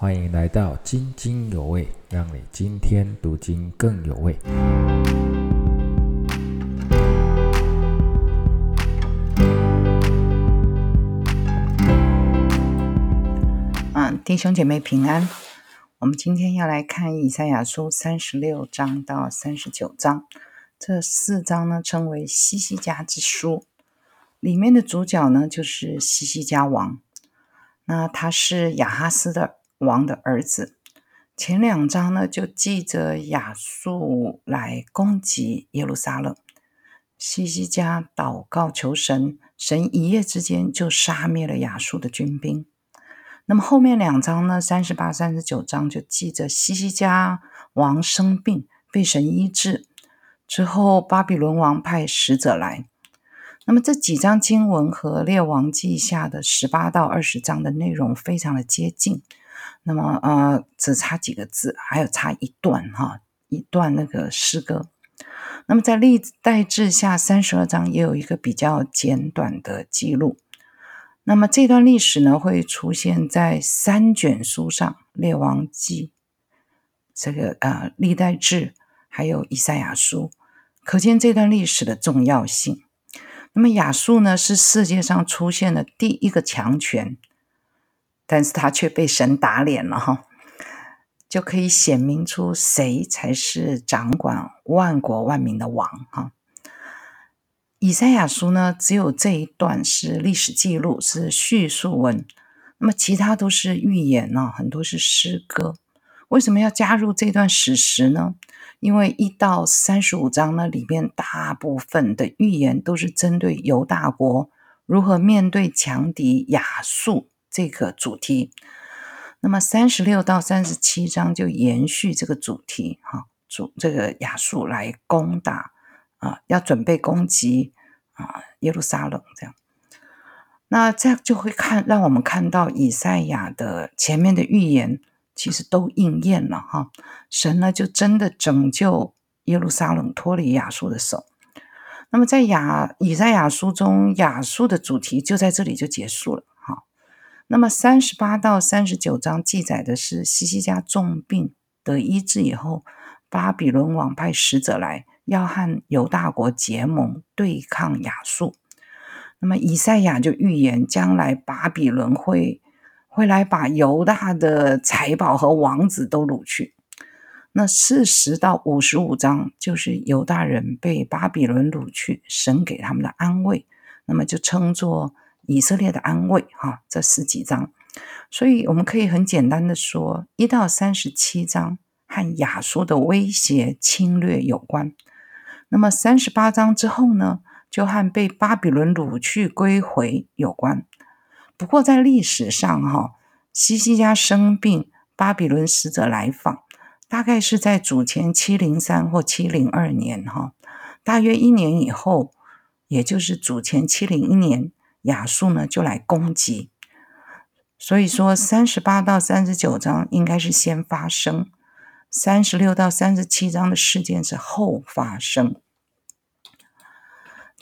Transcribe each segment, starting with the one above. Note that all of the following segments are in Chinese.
欢迎来到津津有味，让你今天读经更有味。嗯，弟兄姐妹平安。我们今天要来看以赛亚书三十六章到三十九章，这四章呢称为西西家之书。里面的主角呢就是西西家王，那他是亚哈斯的王的儿子。前两章呢就记着亚述来攻击耶路撒冷，西西家祷告求神，神一夜之间就杀灭了亚述的军兵。那么后面两章呢，三十八、三十九章就记着西西家王生病被神医治之后，巴比伦王派使者来。那么这几章经文和列王记下的十八到二十章的内容非常的接近，那么呃只差几个字，还有差一段哈，一段那个诗歌。那么在历代志下三十二章也有一个比较简短的记录。那么这段历史呢会出现在三卷书上，列王记、这个呃历代志还有以赛亚书，可见这段历史的重要性。那么亚述呢，是世界上出现的第一个强权，但是他却被神打脸了哈，就可以显明出谁才是掌管万国万民的王哈。以赛亚书呢，只有这一段是历史记录，是叙述文，那么其他都是预言呢，很多是诗歌。为什么要加入这段史实呢？因为一到三十五章呢，里面大部分的预言都是针对犹大国如何面对强敌亚述这个主题。那么三十六到三十七章就延续这个主题，哈，主这个亚述来攻打啊，要准备攻击啊耶路撒冷这样。那这样就会看，让我们看到以赛亚的前面的预言。其实都应验了哈，神呢就真的拯救耶路撒冷脱离亚述的手。那么在亚以赛亚书中，亚述的主题就在这里就结束了哈。那么三十八到三十九章记载的是西西家重病得医治以后，巴比伦王派使者来要和犹大国结盟对抗亚述。那么以赛亚就预言将来巴比伦会。会来把犹大的财宝和王子都掳去。那四十到五十五章就是犹大人被巴比伦掳去，神给他们的安慰，那么就称作以色列的安慰。哈，这十几章，所以我们可以很简单的说，一到三十七章和亚述的威胁侵略有关。那么三十八章之后呢，就和被巴比伦掳去归回有关。不过，在历史上，哈西西家生病，巴比伦使者来访，大概是在主前七零三或七零二年，哈，大约一年以后，也就是主前七零一年，亚述呢就来攻击。所以说，三十八到三十九章应该是先发生，三十六到三十七章的事件是后发生。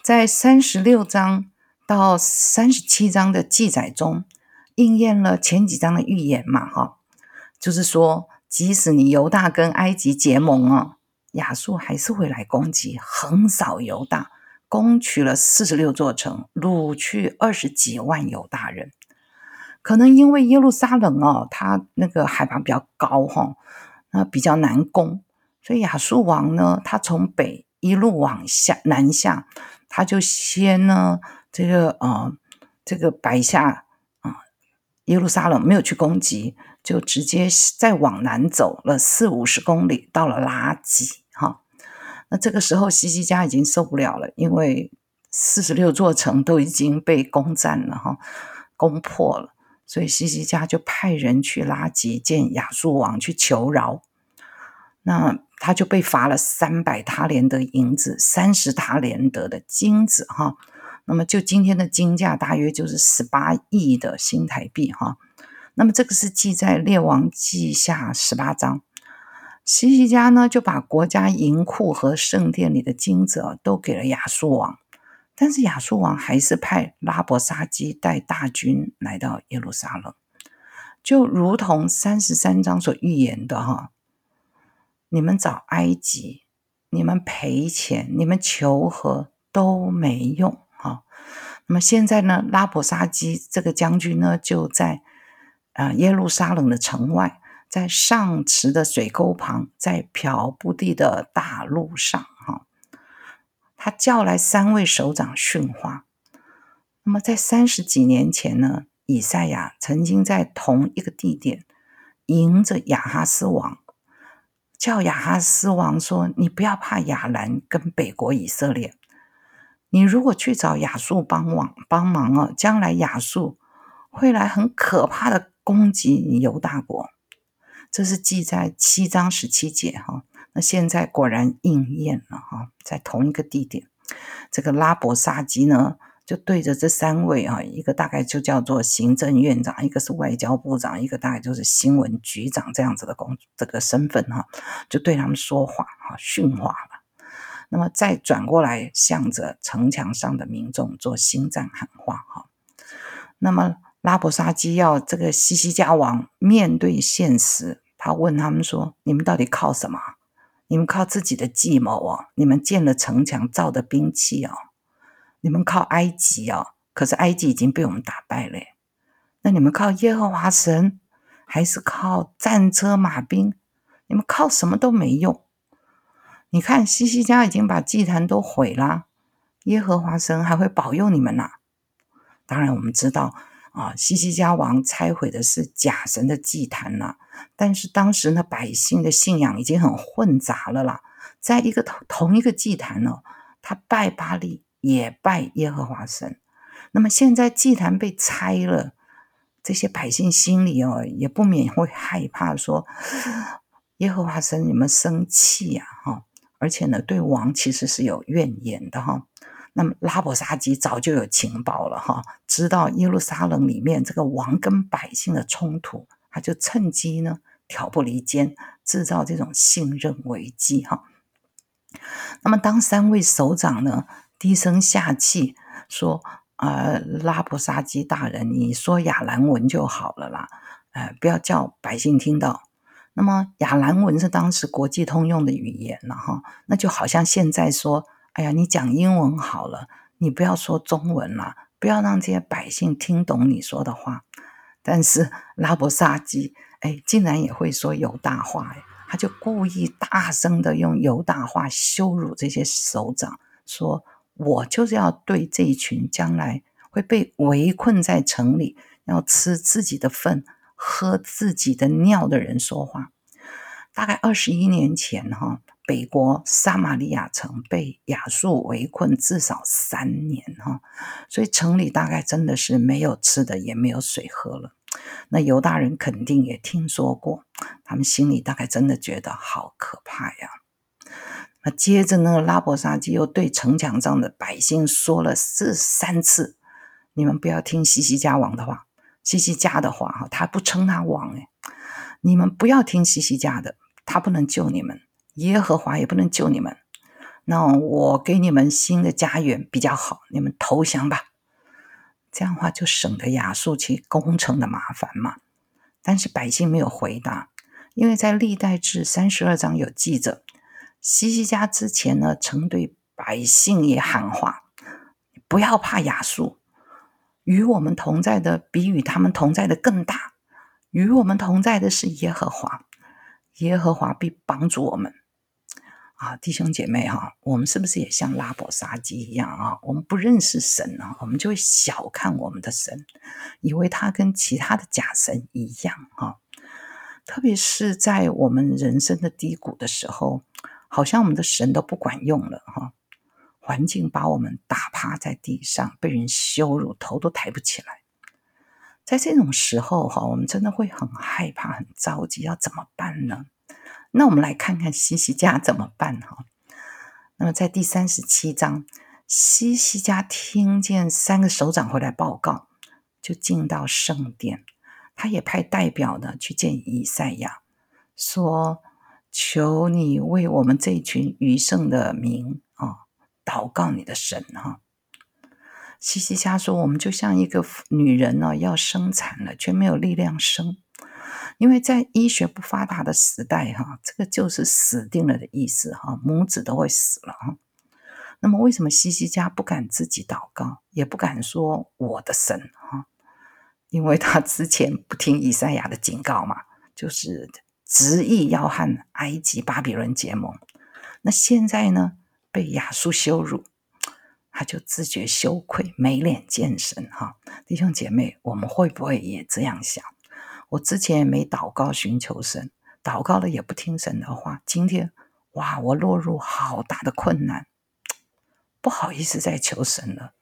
在三十六章。到三十七章的记载中，应验了前几章的预言嘛？哈，就是说，即使你犹大跟埃及结盟啊，亚述还是会来攻击，横扫犹大，攻取了四十六座城，掳去二十几万犹大人。可能因为耶路撒冷哦，它那个海拔比较高哈，那比较难攻，所以亚述王呢，他从北一路往下南下，他就先呢。这个啊，这个摆下啊，耶路撒冷没有去攻击，就直接再往南走了四五十公里，到了拉吉。那这个时候，西西家已经受不了了，因为四十六座城都已经被攻占了哈，攻破了，所以西西家就派人去拉吉见亚述王去求饶。那他就被罚了三百塔连德银子，三十塔连德的金子哈。那么就今天的金价大约就是十八亿的新台币哈。那么这个是记在《列王记下》十八章。西西家呢就把国家银库和圣殿里的金子都给了亚述王，但是亚述王还是派拉伯沙基带大军来到耶路撒冷。就如同三十三章所预言的哈，你们找埃及，你们赔钱，你们求和都没用哈。那么现在呢，拉伯沙基这个将军呢，就在啊耶路撒冷的城外，在上池的水沟旁，在漂布地的大路上哈，他叫来三位首长训话。那么在三十几年前呢，以赛亚曾经在同一个地点迎着亚哈斯王，叫亚哈斯王说：“你不要怕亚兰跟北国以色列，你如果去找亚述帮忙帮忙啊，将来亚述会来很可怕的攻击你犹大国。”这是记在七章十七节哈。那现在果然应验了哈，在同一个地点，这个拉伯沙基呢？就对着这三位啊，一个大概就叫做行政院长，一个是外交部长，一个大概就是新闻局长这样子的工这个身份哈，就对他们说话哈，训话了。那么再转过来，向着城墙上的民众做心战喊话哈。那么拉伯沙基要这个西西加王面对现实，他问他们说：“你们到底靠什么？你们靠自己的计谋啊？你们建了城墙，造的兵器啊？”你们靠埃及哦，可是埃及已经被我们打败了。那你们靠耶和华神，还是靠战车马兵？你们靠什么都没用。你看西西家已经把祭坛都毁了，耶和华神还会保佑你们呐？当然，我们知道啊，西西家王拆毁的是假神的祭坛呐。但是当时呢，百姓的信仰已经很混杂了啦，在一个同同一个祭坛呢，他拜巴利。也拜耶和华神，那么现在祭坛被拆了，这些百姓心里哦，也不免会害怕，说耶和华神你们生气呀，哈，而且呢，对王其实是有怨言的哈。那么拉伯沙基早就有情报了哈，知道耶路撒冷里面这个王跟百姓的冲突，他就趁机呢挑拨离间，制造这种信任危机哈。那么当三位首长呢？低声下气说：“啊，拉布沙基大人，你说亚兰文就好了啦，呃，不要叫百姓听到。那么亚兰文是当时国际通用的语言了哈，那就好像现在说，哎呀，你讲英文好了，你不要说中文了，不要让这些百姓听懂你说的话。但是 拉伯沙基，哎，竟然也会说犹大话，他就故意大声的用犹大话羞辱这些首长，说。”我就是要对这一群将来会被围困在城里，要吃自己的粪、喝自己的尿的人说话。大概二十一年前，哈，北国撒玛利亚城被亚述围困至少三年，哈，所以城里大概真的是没有吃的，也没有水喝了。那犹大人肯定也听说过，他们心里大概真的觉得好可怕呀。那接着呢，拉伯沙基又对城墙上的百姓说了四三次：“你们不要听西西家王的话，西西家的话哈，他不称他王哎，你们不要听西西家的，他不能救你们，耶和华也不能救你们。那我给你们新的家园比较好，你们投降吧。这样的话就省得亚述去攻城的麻烦嘛。但是百姓没有回答，因为在历代志三十二章有记着。”西西家之前呢，曾对百姓也喊话：“不要怕亚述，与我们同在的比与他们同在的更大。与我们同在的是耶和华，耶和华必帮助我们。”啊，弟兄姐妹哈，我们是不是也像拉伯沙基一样啊？我们不认识神啊，我们就会小看我们的神，以为他跟其他的假神一样啊。特别是在我们人生的低谷的时候。好像我们的神都不管用了哈，环境把我们打趴在地上，被人羞辱，头都抬不起来。在这种时候哈，我们真的会很害怕、很着急，要怎么办呢？那我们来看看西西家怎么办哈。那么在第三十七章，西西家听见三个首长回来报告，就进到圣殿，他也派代表呢去见以赛亚，说。求你为我们这群余剩的民啊祷告你的神哈。西西家说：“我们就像一个女人呢，要生产了，却没有力量生。因为在医学不发达的时代，哈，这个就是死定了的意思，哈，母子都会死了，哈。那么，为什么西西家不敢自己祷告，也不敢说我的神，哈？因为他之前不听以赛亚的警告嘛，就是执意要和埃及、巴比伦结盟。那现在呢，被亚述羞辱，他就自觉羞愧，没脸见神，哈。弟兄姐妹，我们会不会也这样想？我之前也没祷告寻求神，祷告了也不听神的话。今天，哇，我落入好大的困难，不好意思再求神了，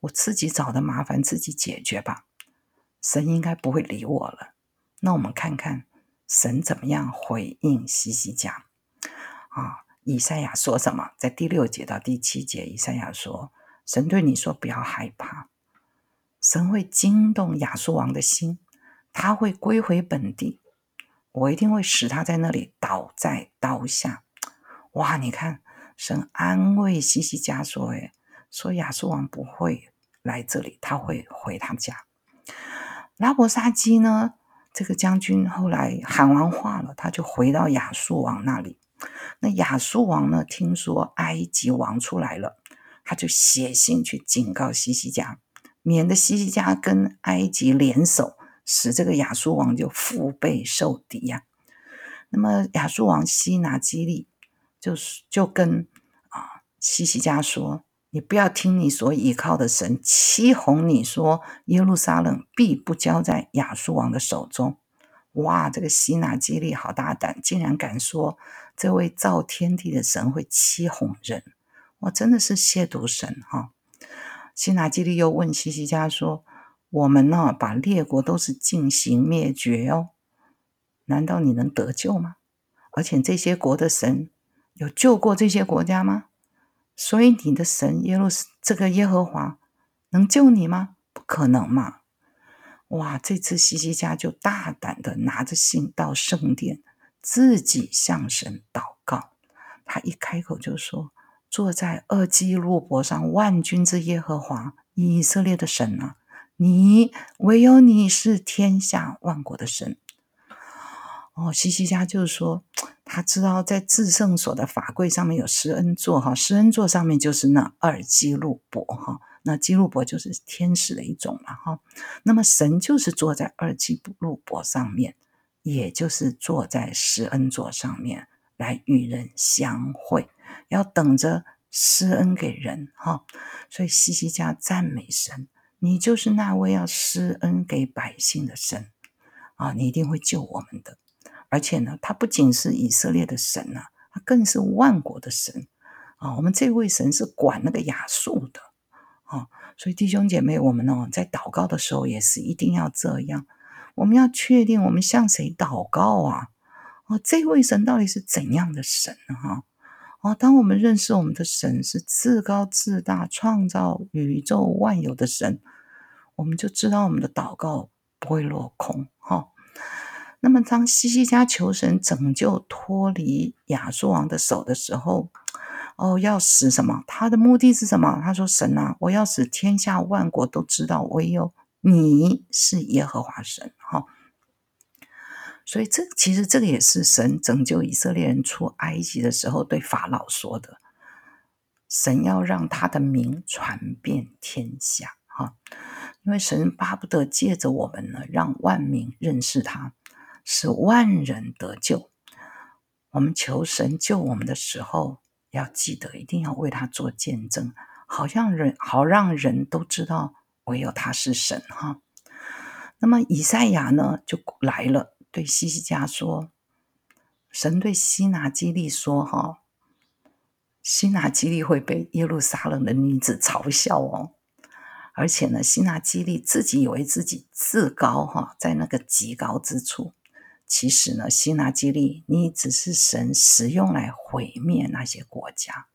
我自己找的麻烦自己解决吧。神应该不会理我了。那我们看看神怎么样回应西西家啊？以赛亚说什么？在第六节到第七节，以赛亚说：“神对你说，不要害怕，神会惊动亚述王的心。”他会归回本地，我一定会使他在那里倒在刀下。哇！你看，神安慰西西家说：“诶说亚述王不会来这里，他会回他家。”拉伯沙基呢？这个将军后来喊完话了，他就回到亚述王那里。那亚述王呢？听说埃及王出来了，他就写信去警告西西家，免得西西家跟埃及联手。使这个亚述王就腹背受敌呀。那么亚述王西拿基利就是就跟啊西西家说：“你不要听你所倚靠的神欺哄你说耶路撒冷必不交在亚述王的手中。”哇，这个西拿基利好大胆，竟然敢说这位造天地的神会欺哄人！哇，真的是亵渎神哈！西拿基利又问西西家说。我们呢，把列国都是进行灭绝哦，难道你能得救吗？而且这些国的神有救过这些国家吗？所以你的神耶路这个耶和华能救你吗？不可能嘛！哇，这次西西家就大胆的拿着信到圣殿，自己向神祷告。他一开口就说：“坐在二基路伯上万军之耶和华以色列的神啊！”你唯有你是天下万国的神哦，西西家就是说，他知道在至圣所的法柜上面有施恩座哈，施恩座上面就是那二基路伯哈，那基路伯就是天使的一种嘛哈，那么神就是坐在二基路伯上面，也就是坐在施恩座上面来与人相会，要等着施恩给人哈，所以西西家赞美神。你就是那位要施恩给百姓的神啊！你一定会救我们的。而且呢，他不仅是以色列的神啊，他更是万国的神啊！我们这位神是管那个亚述的啊！所以弟兄姐妹，我们呢在祷告的时候也是一定要这样。我们要确定我们向谁祷告啊？哦，这位神到底是怎样的神哈？哦，当我们认识我们的神是至高至大、创造宇宙万有的神。我们就知道我们的祷告不会落空哈。那么，当西西家求神拯救脱离亚述王的手的时候，哦，要使什么？他的目的是什么？他说：“神啊，我要使天下万国都知道唯有你是耶和华神。”所以，这其实这个也是神拯救以色列人出埃及的时候对法老说的：“神要让他的名传遍天下。”哈。因为神巴不得借着我们呢，让万民认识他，使万人得救。我们求神救我们的时候，要记得一定要为他做见证，好让人好让人都知道唯有他是神哈。那么以赛亚呢就来了，对西西家说：“神对西拿基利说，哈，西拿基利会被耶路撒冷的女子嘲笑哦。”而且呢，希纳基利自己以为自己自高哈，在那个极高之处。其实呢，希纳基利，你只是神使用来毁灭那些国家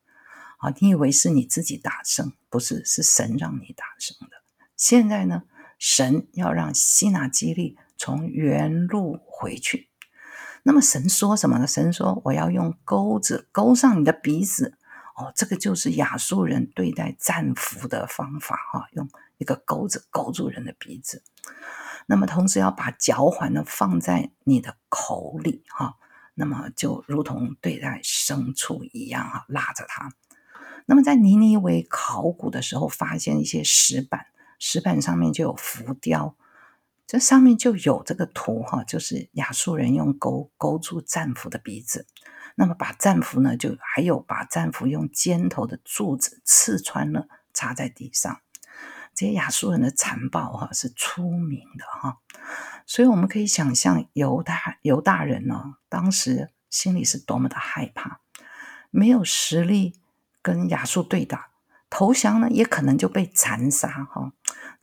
啊！你以为是你自己打胜，不是，是神让你打胜的。现在呢，神要让希纳基利从原路回去。那么神说什么呢？神说：“我要用钩子钩上你的鼻子。”哦，这个就是亚述人对待战俘的方法哈，用一个钩子勾住人的鼻子。那么同时要把脚环呢放在你的口里哈，那么就如同对待牲畜一样哈，拉着它。那么在尼尼微考古的时候，发现一些石板，石板上面就有浮雕，这上面就有这个图哈，就是亚述人用钩勾住战俘的鼻子，那么把战俘呢，就还有把战俘用尖头的柱子刺穿了，插在地上。这些亚述人的残暴哈是出名的哈，所以我们可以想象犹大犹大人呢，当时心里是多么的害怕，没有实力。跟亚述对打，投降呢，也可能就被残杀哈，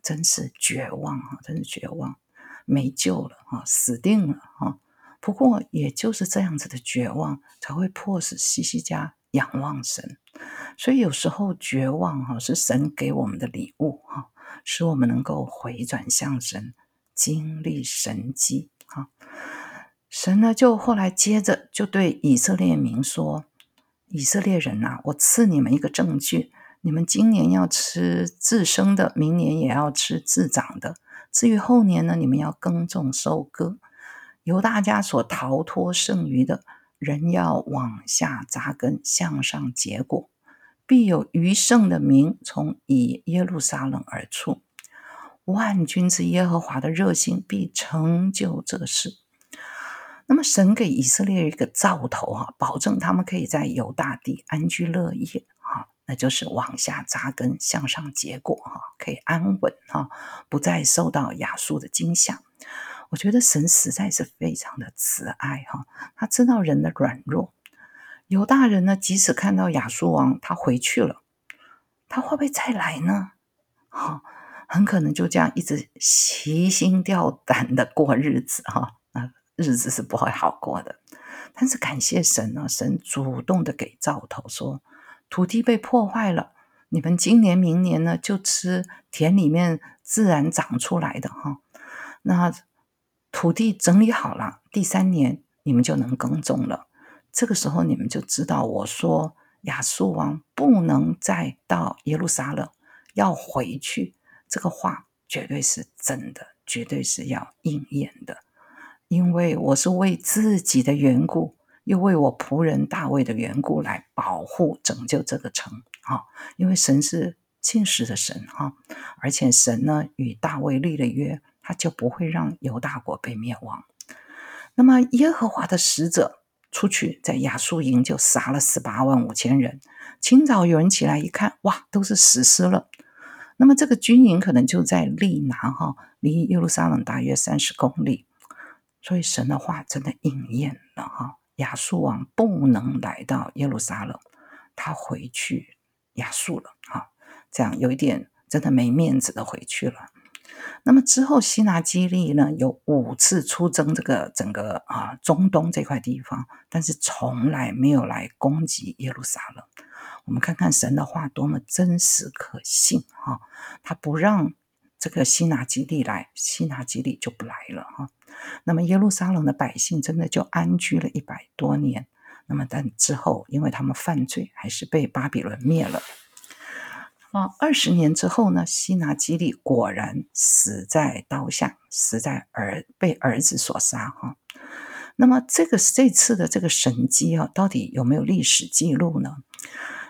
真是绝望啊，真是绝望，没救了哈，死定了哈。不过也就是这样子的绝望，才会迫使西西家仰望神。所以有时候绝望哈，是神给我们的礼物哈，使我们能够回转向神，经历神迹哈。神呢，就后来接着就对以色列民说。以色列人呐，我赐你们一个证据：你们今年要吃自生的，明年也要吃自长的。至于后年呢，你们要耕种收割。由大家所逃脱剩余的，人要往下扎根，向上结果，必有余剩的民从以耶路撒冷而出。万军之耶和华的热心必成就这事。那么神给以色列一个兆头哈，保证他们可以在犹大地安居乐业，那就是往下扎根，向上结果哈，可以安稳哈，不再受到亚述的惊吓。我觉得神实在是非常的慈爱哈，他知道人的软弱。犹大人呢，即使看到亚述王他回去了，他会不会再来呢？哈，很可能就这样一直提心吊胆的过日子哈。日子是不会好过的，但是感谢神呢，神主动的给兆头说，土地被破坏了，你们今年明年呢就吃田里面自然长出来的哈，那土地整理好了，第三年你们就能耕种了。这个时候你们就知道，我说亚述王不能再到耶路撒冷，要回去，这个话绝对是真的，绝对是要应验的。因为我是为自己的缘故，又为我仆人大卫的缘故来保护、拯救这个城啊！因为神是信实的神哈，而且神呢与大卫立了约，他就不会让犹大国被灭亡。那么耶和华的使者出去，在亚述营就杀了十八万五千人。清早有人起来一看，哇，都是死尸了。那么这个军营可能就在利拿哈，离耶路撒冷大约三十公里。所以神的话真的应验了哈，亚述王不能来到耶路撒冷，他回去亚述了啊，这样有一点真的没面子的回去了。那么之后，希拿基利呢有五次出征这个整个啊中东这块地方，但是从来没有来攻击耶路撒冷。我们看看神的话多么真实可信哈，他不让这个希拿基利来，希拿基利就不来了哈。那么耶路撒冷的百姓真的就安居了一百多年。那么但之后，因为他们犯罪，还是被巴比伦灭了。啊，二十年之后呢，西拿基利果然死在刀下，死在儿被儿子所杀。哈，那么这个这次的这个神迹啊，到底有没有历史记录呢？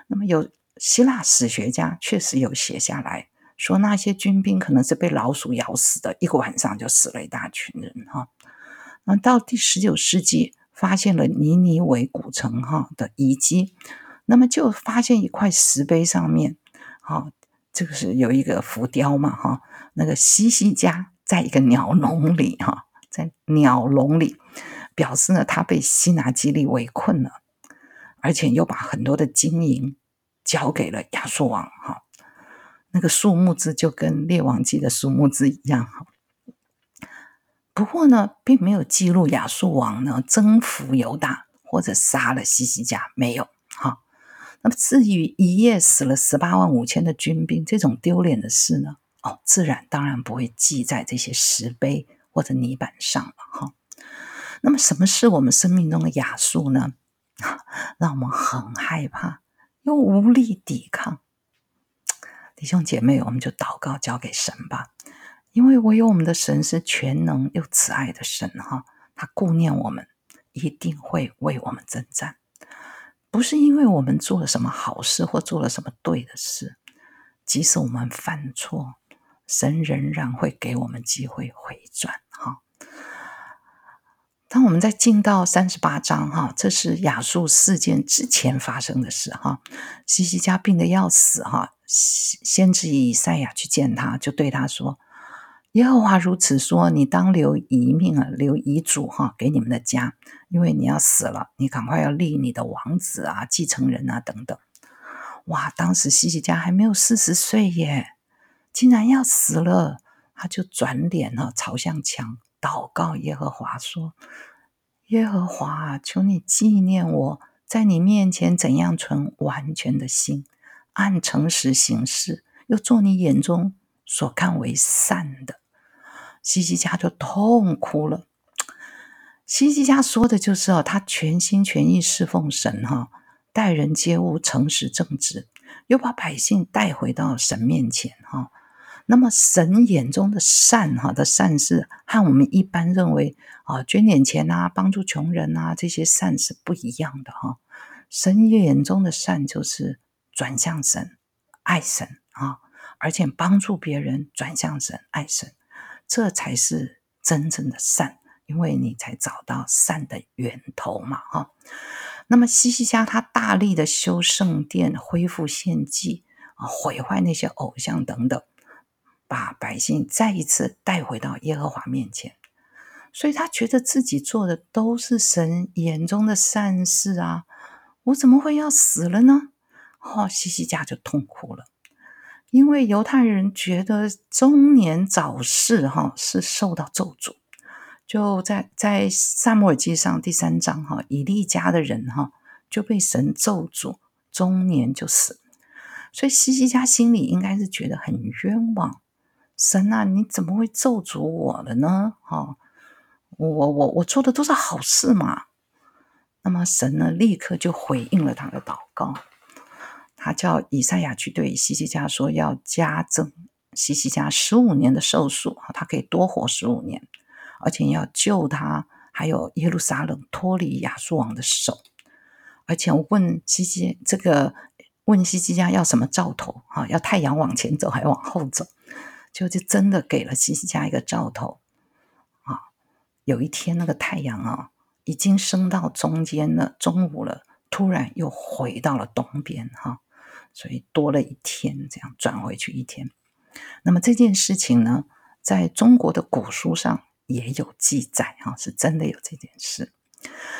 那么有希腊史学家确实有写下来。说那些军兵可能是被老鼠咬死的，一个晚上就死了一大群人哈。那到第十九世纪，发现了尼尼维古城哈的遗迹，那么就发现一块石碑上面，哈，这个是有一个浮雕嘛哈，那个西西家在一个鸟笼里哈，在鸟笼里，表示呢他被西拿基利围困了，而且又把很多的金银交给了亚述王哈。那个数目字就跟《列王记》的数目字一样哈，不过呢，并没有记录亚述王呢征服犹大或者杀了西西家，没有哈。那么至于一夜死了十八万五千的军兵这种丢脸的事呢，哦，自然当然不会记在这些石碑或者泥板上了哈。那么什么是我们生命中的亚述呢？让我们很害怕，又无力抵抗。弟兄姐妹，我们就祷告交给神吧，因为唯有我们的神是全能又慈爱的神哈，他顾念我们，一定会为我们征战。不是因为我们做了什么好事或做了什么对的事，即使我们犯错，神仍然会给我们机会回转哈。当我们在进到三十八章哈，这是亚述事件之前发生的事哈。西西家病得要死哈，先知以赛亚去见他，就对他说：“耶和华如此说，你当留遗命啊，留遗嘱哈，给你们的家，因为你要死了，你赶快要立你的王子啊、继承人啊等等。”哇，当时西西家还没有四十岁耶，竟然要死了，他就转脸了，朝向墙。祷告耶和华说：“耶和华，求你纪念我在你面前怎样存完全的心，按诚实行事，又做你眼中所看为善的。”西西家就痛哭了。西西家说的就是哦，他全心全意侍奉神哈，待人接物诚实正直，又把百姓带回到神面前哈。那么神眼中的善，哈的善事，和我们一般认为啊捐点钱啊帮助穷人啊这些善是不一样的哈。神眼中的善就是转向神，爱神啊，而且帮助别人转向神，爱神，这才是真正的善，因为你才找到善的源头嘛哈。那么西西家他大力的修圣殿，恢复献祭啊，毁坏那些偶像等等。把百姓再一次带回到耶和华面前，所以他觉得自己做的都是神眼中的善事啊！我怎么会要死了呢？哦，西西家就痛哭了，因为犹太人觉得中年早逝哈是受到咒诅，就在在萨母尔记上第三章哈，以利家的人哈就被神咒诅，中年就死，所以西西家心里应该是觉得很冤枉。神啊，你怎么会咒诅我了呢？哈，我我我做的都是好事嘛。那么神呢，立刻就回应了他的祷告，他叫以赛亚去对西西家说，要加增西西家十五年的寿数，他可以多活十五年，而且要救他，还有耶路撒冷脱离亚述王的手。而且我问西西这个问西西家要什么兆头？哈，要太阳往前走，还往后走？就就真的给了西西家一个兆头啊！有一天那个太阳啊，已经升到中间了，中午了，突然又回到了东边哈，所以多了一天，这样转回去一天。那么这件事情呢，在中国的古书上也有记载哈，是真的有这件事。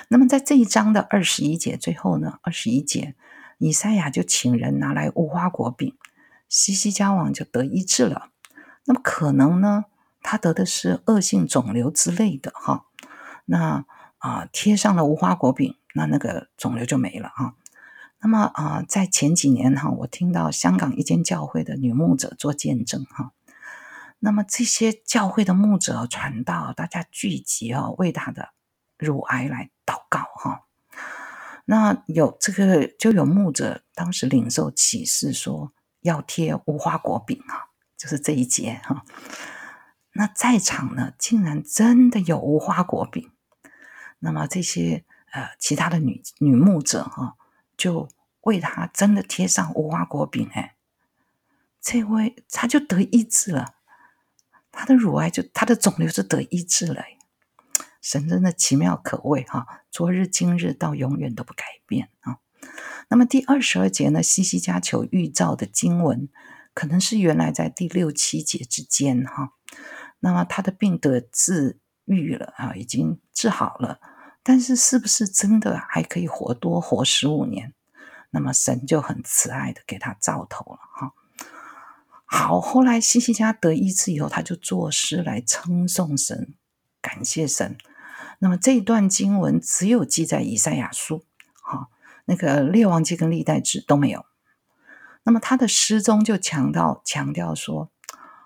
那么在这一章的二十一节最后呢，二十一节，以赛亚就请人拿来无花果饼，西西家王就得医治了。那么可能呢，他得的是恶性肿瘤之类的哈。那啊，贴上了无花果饼，那那个肿瘤就没了啊。那么啊，在前几年哈，我听到香港一间教会的女牧者做见证哈。那么这些教会的牧者传道，大家聚集哦，为他的乳癌来祷告哈。那有这个就有牧者当时领受启示说，要贴无花果饼啊。就是这一节哈，那在场呢，竟然真的有无花果饼。那么这些呃其他的女女牧者哈，就为他真的贴上无花果饼，哎，这位他就得医治了，他的乳癌就他的肿瘤就得医治了。神真的奇妙可畏哈，昨日今日到永远都不改变啊。那么第二十二节呢，西西加求预兆的经文。可能是原来在第六七节之间哈，那么他的病得治愈了啊，已经治好了，但是是不是真的还可以活多活十五年？那么神就很慈爱的给他兆头了哈。好，后来西西家得医治以后，他就作诗来称颂神，感谢神。那么这一段经文只有记在以赛亚书，哈，那个列王记跟历代志都没有。那么他的诗中就强调强调说：“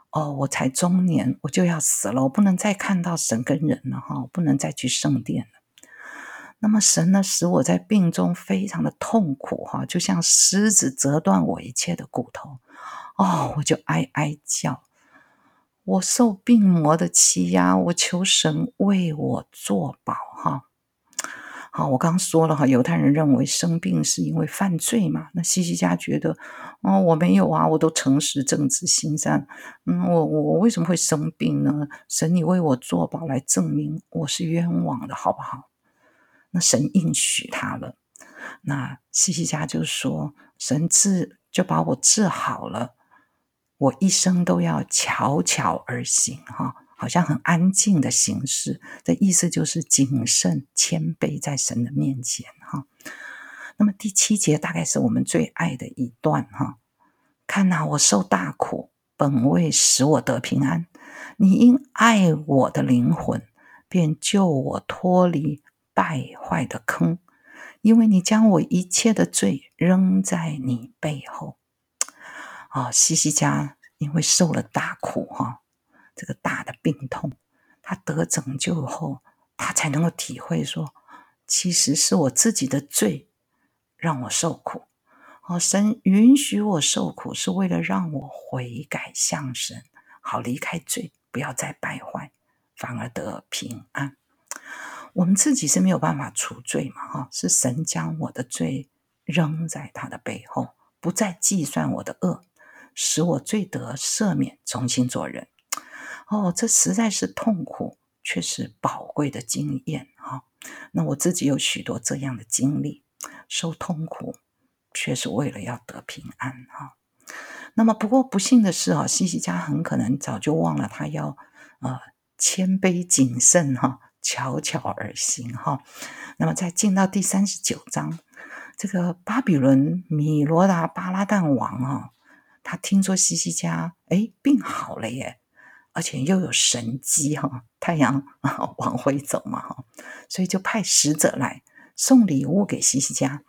哦，我才中年，我就要死了，我不能再看到神跟人了哈，不能再去圣殿了。那么神呢，使我在病中非常的痛苦哈，就像狮子折断我一切的骨头哦，我就哀哀叫，我受病魔的欺压，我求神为我作保。哈，好，我刚说了哈，犹太人认为生病是因为犯罪嘛？那西西家觉得，哦，我没有啊，我都诚实正直心善，嗯，我我我为什么会生病呢？神，你为我作保来证明我是冤枉的，好不好？那神应许他了。那西西家就说：“神治就把我治好了，我一生都要悄悄而行，哈，好像很安静的形式。的意思就是谨慎谦卑在神的面前，哈。那么第七节大概是我们最爱的一段，哈。看呐，我受大苦，本为使我得平安。你因爱我的灵魂，便救我脱离败坏的坑。”因为你将我一切的罪扔在你背后，啊，西西家因为受了大苦哈，这个大的病痛，他得拯救后，他才能够体会说，其实是我自己的罪让我受苦，哦，神允许我受苦是为了让我悔改向神，好离开罪，不要再败坏，反而得平安。我们自己是没有办法除罪嘛？哈，是神将我的罪扔在他的背后，不再计算我的恶，使我罪得赦免，重新做人。哦，这实在是痛苦，却是宝贵的经验哈。那我自己有许多这样的经历，受痛苦，却是为了要得平安哈。那么，不过不幸的是啊，西西家很可能早就忘了他要呃谦卑谨慎哈。悄悄而行，哈。那么，再进到第三十九章，这个巴比伦米罗达巴拉旦王啊，他听说西西家哎病好了耶，而且又有神机哈，太阳往回走嘛哈，所以就派使者来送礼物给西西家。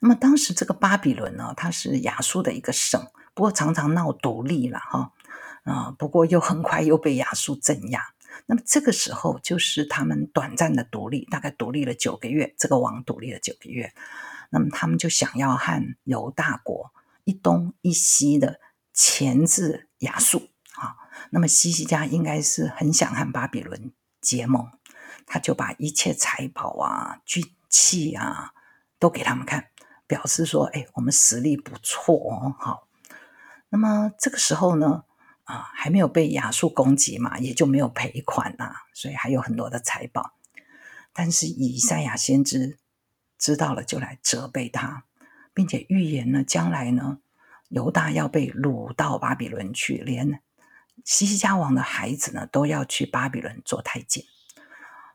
那么当时这个巴比伦呢，它是亚述的一个省，不过常常闹独立了哈啊，不过又很快又被亚述镇压。那么这个时候就是他们短暂的独立，大概独立了九个月。这个王独立了九个月，那么他们就想要和犹大国一东一西的钳制亚述。那么西西家应该是很想和巴比伦结盟，他就把一切财宝啊、军器啊都给他们看，表示说：“哎，我们实力不错哦。”好，那么这个时候呢？啊，还没有被亚述攻击嘛，也就没有赔款呐，所以还有很多的财宝。但是以赛亚先知知道了，就来责备他，并且预言呢，将来呢，犹大要被掳到巴比伦去，连西西家王的孩子呢，都要去巴比伦做太监。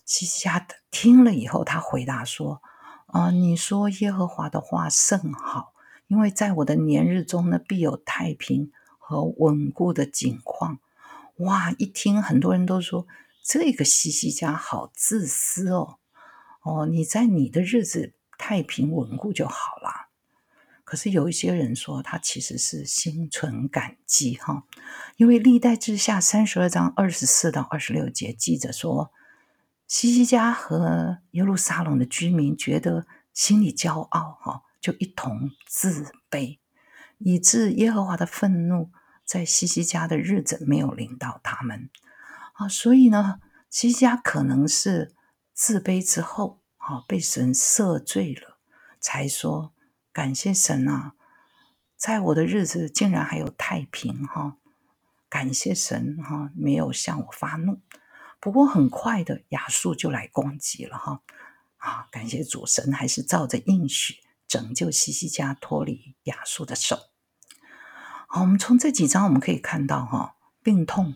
西西家听了以后，他回答说：“啊，你说耶和华的话甚好，因为在我的年日中呢，必有太平。”和稳固的景况，哇！一听很多人都说这个西西家好自私哦，哦，你在你的日子太平稳固就好了。可是有一些人说他其实是心存感激哈，因为历代之下三十二章二十四到二十六节记着说，西西家和耶路撒冷的居民觉得心里骄傲哈，就一同自卑。以致耶和华的愤怒在西西家的日子没有临到他们啊，所以呢，西西家可能是自卑之后啊，被神赦罪了，才说感谢神啊，在我的日子竟然还有太平哈，感谢神哈，没有向我发怒。不过很快的亚述就来攻击了哈啊，感谢主神还是照着应许。拯救西西家脱离亚述的手。好，我们从这几章我们可以看到，哈，病痛、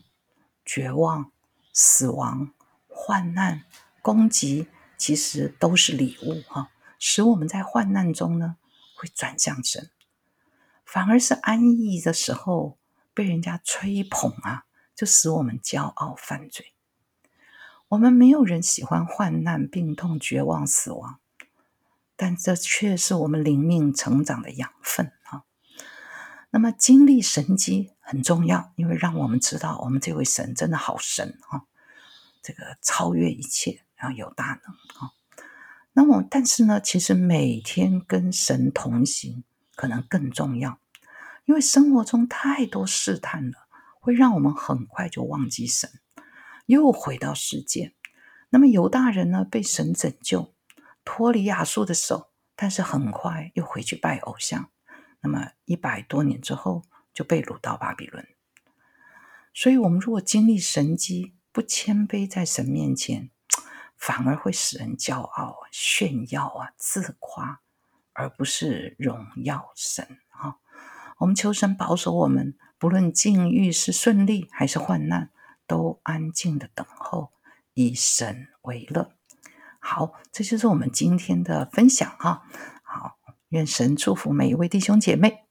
绝望、死亡、患难、攻击，其实都是礼物，哈，使我们在患难中呢会转向神，反而是安逸的时候被人家吹捧啊，就使我们骄傲犯罪。我们没有人喜欢患难、病痛、绝望、死亡。但这却是我们灵命成长的养分啊！那么经历神机很重要，因为让我们知道我们这位神真的好神啊！这个超越一切，然后有大能啊！那么，但是呢，其实每天跟神同行可能更重要，因为生活中太多试探了，会让我们很快就忘记神，又回到世界。那么犹大人呢，被神拯救，脱离亚述的手，但是很快又回去拜偶像。那么一百多年之后，就被掳到巴比伦。所以，我们如果经历神机，不谦卑在神面前，反而会使人骄傲、炫耀啊、自夸，而不是荣耀神啊。我们求神保守我们，不论境遇是顺利还是患难，都安静的等候。以神为乐，好，这就是我们今天的分享哈。好，愿神祝福每一位弟兄姐妹。